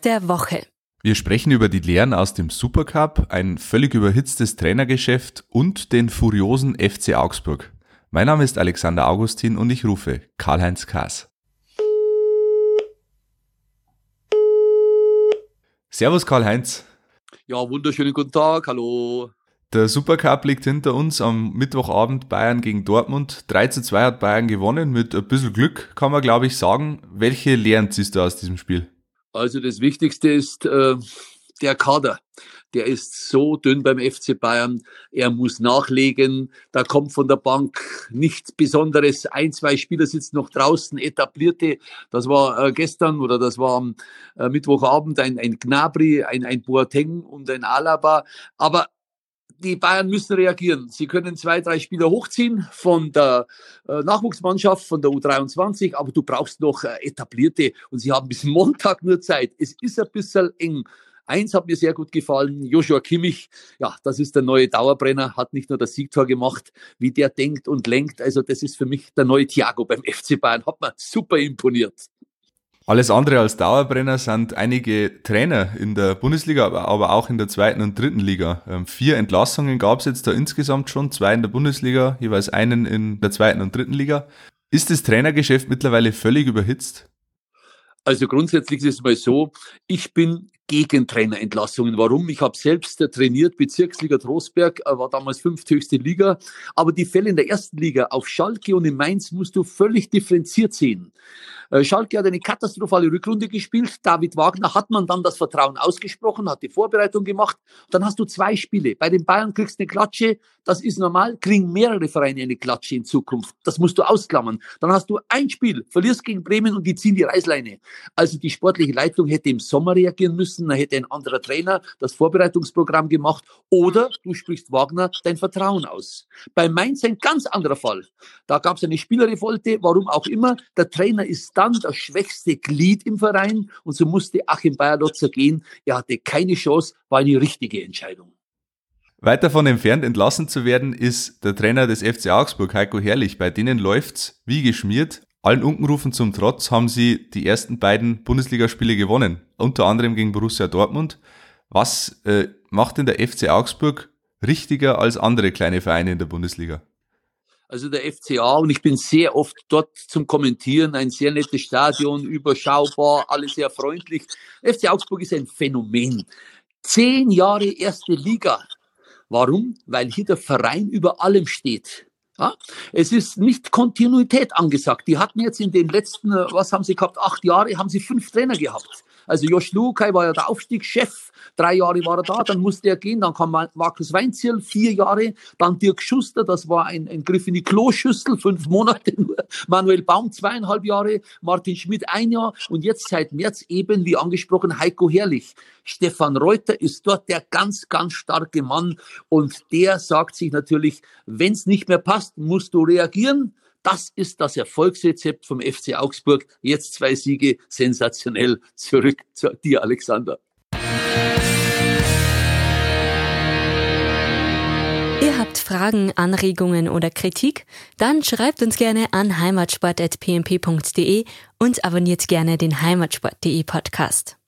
Der Woche. Wir sprechen über die Lehren aus dem Supercup, ein völlig überhitztes Trainergeschäft und den furiosen FC Augsburg. Mein Name ist Alexander Augustin und ich rufe Karl-Heinz Kaas. Servus Karl-Heinz. Ja, wunderschönen guten Tag, hallo. Der Supercup liegt hinter uns am Mittwochabend Bayern gegen Dortmund. 3 zu 2 hat Bayern gewonnen, mit ein bisschen Glück kann man glaube ich sagen. Welche Lehren ziehst du aus diesem Spiel? Also das Wichtigste ist äh, der Kader. Der ist so dünn beim FC Bayern. Er muss nachlegen. Da kommt von der Bank nichts Besonderes. Ein, zwei Spieler sitzen noch draußen, etablierte. Das war äh, gestern oder das war am äh, Mittwochabend ein, ein Gnabry, ein, ein Boateng und ein Alaba. Aber die Bayern müssen reagieren. Sie können zwei, drei Spieler hochziehen von der äh, Nachwuchsmannschaft, von der U23, aber du brauchst noch äh, etablierte und sie haben bis Montag nur Zeit. Es ist ein bisschen eng. Eins hat mir sehr gut gefallen, Joshua Kimmich, ja, das ist der neue Dauerbrenner, hat nicht nur das Siegtor gemacht, wie der denkt und lenkt. Also das ist für mich der neue Thiago beim FC Bayern, hat mir super imponiert. Alles andere als Dauerbrenner sind einige Trainer in der Bundesliga, aber auch in der zweiten und dritten Liga. Ähm, vier Entlassungen gab es jetzt da insgesamt schon, zwei in der Bundesliga, jeweils einen in der zweiten und dritten Liga. Ist das Trainergeschäft mittlerweile völlig überhitzt? Also grundsätzlich ist es mal so, ich bin gegen Trainerentlassungen. Warum? Ich habe selbst trainiert, Bezirksliga Trostberg, äh, war damals fünfthöchste Liga. Aber die Fälle in der ersten Liga auf Schalke und in Mainz musst du völlig differenziert sehen. Äh, Schalke hat eine katastrophale Rückrunde gespielt. David Wagner hat man dann das Vertrauen ausgesprochen, hat die Vorbereitung gemacht. Dann hast du zwei Spiele. Bei den Bayern kriegst du eine Klatsche. Das ist normal. Kriegen mehrere Vereine eine Klatsche in Zukunft. Das musst du ausklammern. Dann hast du ein Spiel, verlierst gegen Bremen und die ziehen die Reißleine. Also die sportliche Leitung hätte im Sommer reagieren müssen. Da hätte ein anderer Trainer das Vorbereitungsprogramm gemacht. Oder du sprichst Wagner dein Vertrauen aus. Bei Mainz ein ganz anderer Fall. Da gab es eine Spielerrevolte, warum auch immer. Der Trainer ist dann das schwächste Glied im Verein und so musste Achim Bayerlotzer gehen. Er hatte keine Chance, war eine richtige Entscheidung. Weit davon entfernt entlassen zu werden, ist der Trainer des FC Augsburg, Heiko Herrlich. Bei denen läuft's wie geschmiert. Allen Unkenrufen zum Trotz haben sie die ersten beiden Bundesligaspiele gewonnen, unter anderem gegen Borussia Dortmund. Was äh, macht denn der FC Augsburg richtiger als andere kleine Vereine in der Bundesliga? Also der FCA, und ich bin sehr oft dort zum Kommentieren, ein sehr nettes Stadion, überschaubar, alles sehr freundlich. FC Augsburg ist ein Phänomen. Zehn Jahre erste Liga. Warum? Weil hier der Verein über allem steht. Ja? Es ist nicht Kontinuität angesagt. Die hatten jetzt in den letzten, was haben sie gehabt, acht Jahre, haben sie fünf Trainer gehabt. Also Josh Lukai war ja der Aufstiegschef, drei Jahre war er da, dann musste er gehen, dann kam Markus Weinzierl, vier Jahre, dann Dirk Schuster, das war ein, ein Griff in die Kloschüssel, fünf Monate nur, Manuel Baum zweieinhalb Jahre, Martin Schmidt ein Jahr. Und jetzt seit März eben, wie angesprochen, Heiko Herrlich. Stefan Reuter ist dort der ganz, ganz starke Mann. Und der sagt sich natürlich, wenn es nicht mehr passt, musst du reagieren. Das ist das Erfolgsrezept vom FC Augsburg. Jetzt zwei Siege, sensationell. Zurück zu dir, Alexander. Ihr habt Fragen, Anregungen oder Kritik? Dann schreibt uns gerne an heimatsport.pmp.de und abonniert gerne den heimatsport.de Podcast.